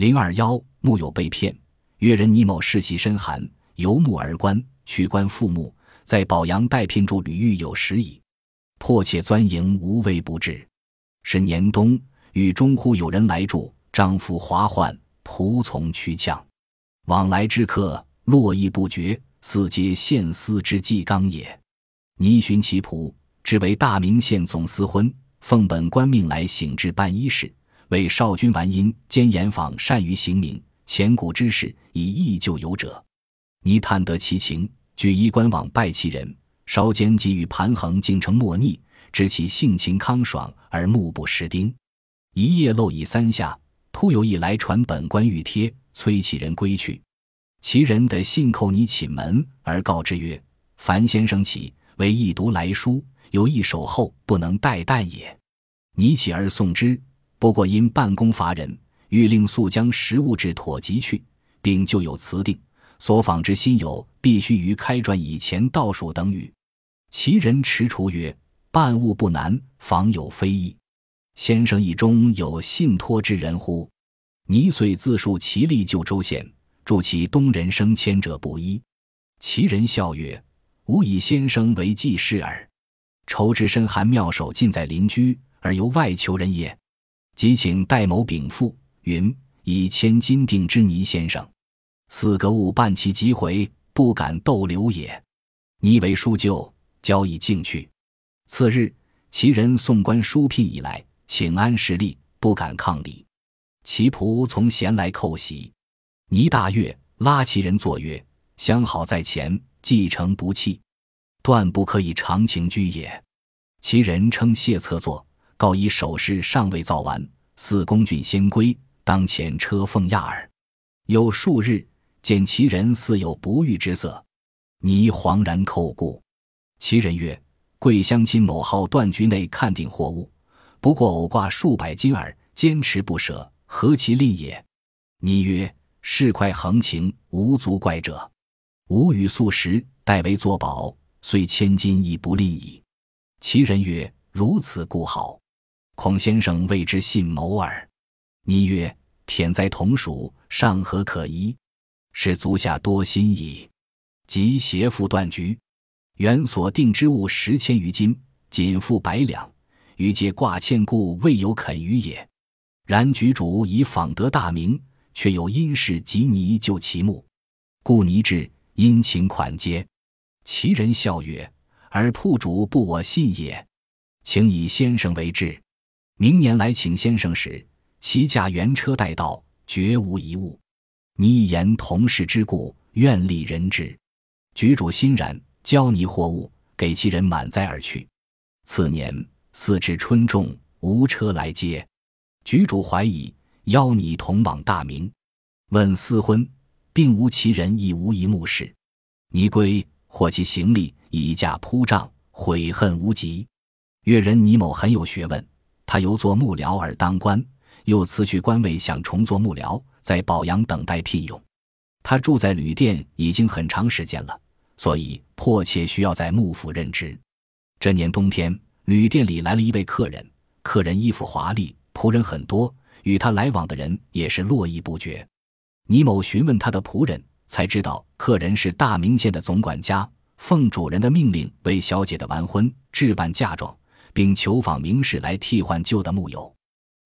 零二幺木有被骗，越人倪某世袭深寒，由木而官，取官复木，在宝阳待聘住吕玉有时矣，迫切钻营，无微不至。是年冬，与中忽有人来住，丈夫华患，仆从驱呛，往来之客络绎不绝，似皆献司之纪纲也。倪寻其仆，知为大名县总司婚，奉本官命来省治办衣事，为少君完姻兼严访善于行名，前古之事以忆旧有者。倪探得其情，据衣冠往拜其人，稍间给予盘衡竟成莫逆。知其性情康爽而目不识丁，一夜漏已三下，突有一来传本官御帖，催其人归去。其人得信叩你寝门，而告之曰：“樊先生起为一读来书，有一守候，不能待旦也。”你起而送之，不过因办公乏人，欲令速将食物至妥即去，并就有辞定。所访之心友，必须于开转以前倒数等语。其人迟除曰。办物不难，访有非议。先生意中有信托之人乎？倪遂自述其力救州县，助其东人升迁者不一。其人笑曰：“吾以先生为记事耳。仇之深寒妙手尽在邻居，而由外求人也。即请戴某禀赋，云以千金定之倪先生。四个物办其即回，不敢逗留也。倪为书旧，交以进去。”次日，其人送官书聘以来，请安势力，不敢抗礼。其仆从闲来叩喜，倪大悦，拉其人坐曰：“相好在前，继承不弃，断不可以长情居也。”其人称谢侧坐，告以首饰尚未造完，四公俊先归，当前车奉亚耳。有数日，见其人似有不遇之色，倪惶然叩顾，其人曰。贵乡亲某号断局内看定货物，不过偶挂数百金耳，坚持不舍，何其利也？你曰：事快横情，无足怪者。吾与素食，代为作保，虽千金亦不利矣。其人曰：如此故好，孔先生谓之信谋耳。你曰：舔在同属，尚何可疑？是足下多心矣。即携父断局。原所定之物十千余金，仅付百两，余皆挂欠故，未有肯予也。然局主以访得大名，却有因事及泥救其目，故泥至，殷勤款接。其人笑曰：“而铺主不我信也，请以先生为质。明年来请先生时，其驾原车带到，绝无一物。你一言同事之故，愿立人之。”局主欣然。交泥货物给其人满载而去。次年四至春种，无车来接，局主怀疑，邀你同往大明。问私婚，并无其人，亦无一目视。尼归，获其行李，以价铺账，悔恨无极。越人倪某很有学问，他由做幕僚而当官，又辞去官位，想重做幕僚，在宝阳等待聘用。他住在旅店已经很长时间了。所以迫切需要在幕府任职。这年冬天，旅店里来了一位客人，客人衣服华丽，仆人很多，与他来往的人也是络绎不绝。倪某询问他的仆人，才知道客人是大名县的总管家，奉主人的命令为小姐的完婚置办嫁妆，并求访名士来替换旧的木友。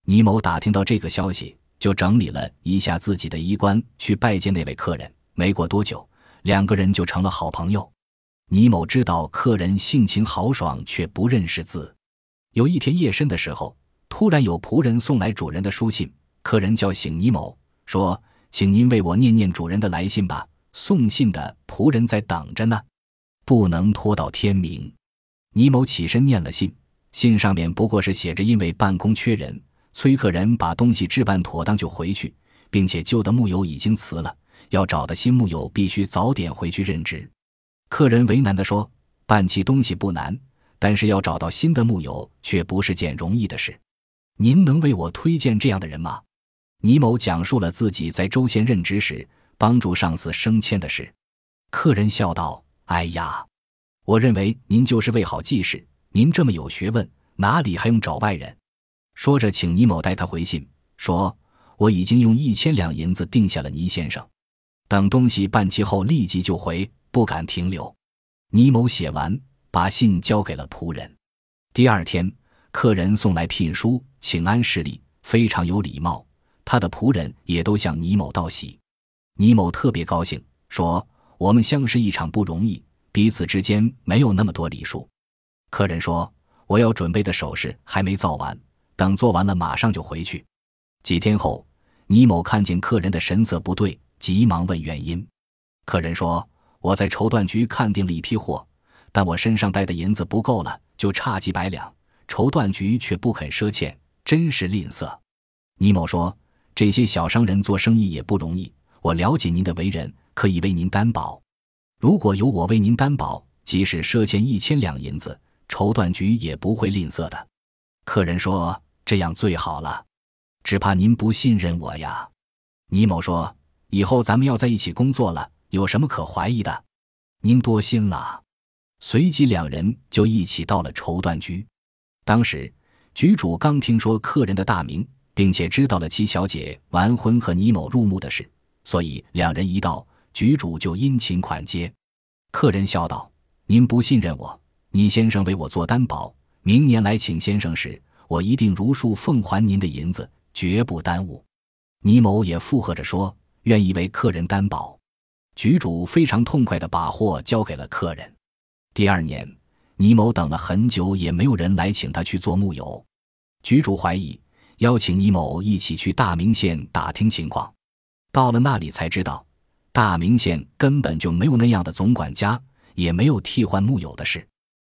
倪某打听到这个消息，就整理了一下自己的衣冠，去拜见那位客人。没过多久。两个人就成了好朋友。倪某知道客人性情豪爽，却不认识字。有一天夜深的时候，突然有仆人送来主人的书信。客人叫醒倪某，说：“请您为我念念主人的来信吧。”送信的仆人在等着呢，不能拖到天明。倪某起身念了信，信上面不过是写着：“因为办公缺人，崔客人把东西置办妥当就回去，并且旧的木友已经辞了。”要找的新木友必须早点回去任职。客人为难地说：“办起东西不难，但是要找到新的木友却不是件容易的事。您能为我推荐这样的人吗？”倪某讲述了自己在州县任职时帮助上司升迁的事。客人笑道：“哎呀，我认为您就是位好记事。您这么有学问，哪里还用找外人？”说着，请倪某代他回信，说：“我已经用一千两银子定下了倪先生，等东西办齐后立即就回，不敢停留。”倪某写完，把信交给了仆人。第二天，客人送来聘书，请安示礼，非常有礼貌。他的仆人也都向倪某道喜。倪某特别高兴，说：“我们相识一场不容易，彼此之间没有那么多礼数。”客人说：“我要准备的首饰还没造完，等做完了马上就回去。”几天后，倪某看见客人的神色不对，急忙问原因。客人说：“我在绸缎局看定了一批货，但我身上带的银子不够了，就差几百两，绸缎局却不肯赊欠，真是吝啬。”倪某说：“这些小商人做生意也不容易。”我了解您的为人，可以为您担保。如果有我为您担保，即使赊欠一千两银子，绸缎局也不会吝啬的。客人说：“这样最好了，只怕您不信任我呀。”倪某说：“以后咱们要在一起工作了，有什么可怀疑的？您多心了。”随即两人就一起到了绸缎局。当时局主刚听说客人的大名，并且知道了七小姐完婚和倪某入墓的事。所以两人一到，局主就殷勤款接。客人笑道：“您不信任我，倪先生为我做担保，明年来请先生时，我一定如数奉还您的银子，绝不耽误。”倪某也附和着说：“愿意为客人担保。”局主非常痛快地把货交给了客人。第二年，倪某等了很久，也没有人来请他去做木友。局主怀疑，邀请倪某一起去大名县打听情况。到了那里才知道，大名县根本就没有那样的总管家，也没有替换木友的事。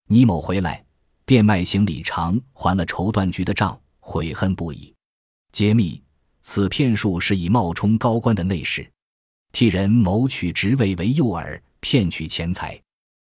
倪某回来，变卖行李偿还了绸缎局的账，悔恨不已。揭秘：此骗术是以冒充高官的内侍，替人谋取职位为诱饵，骗取钱财。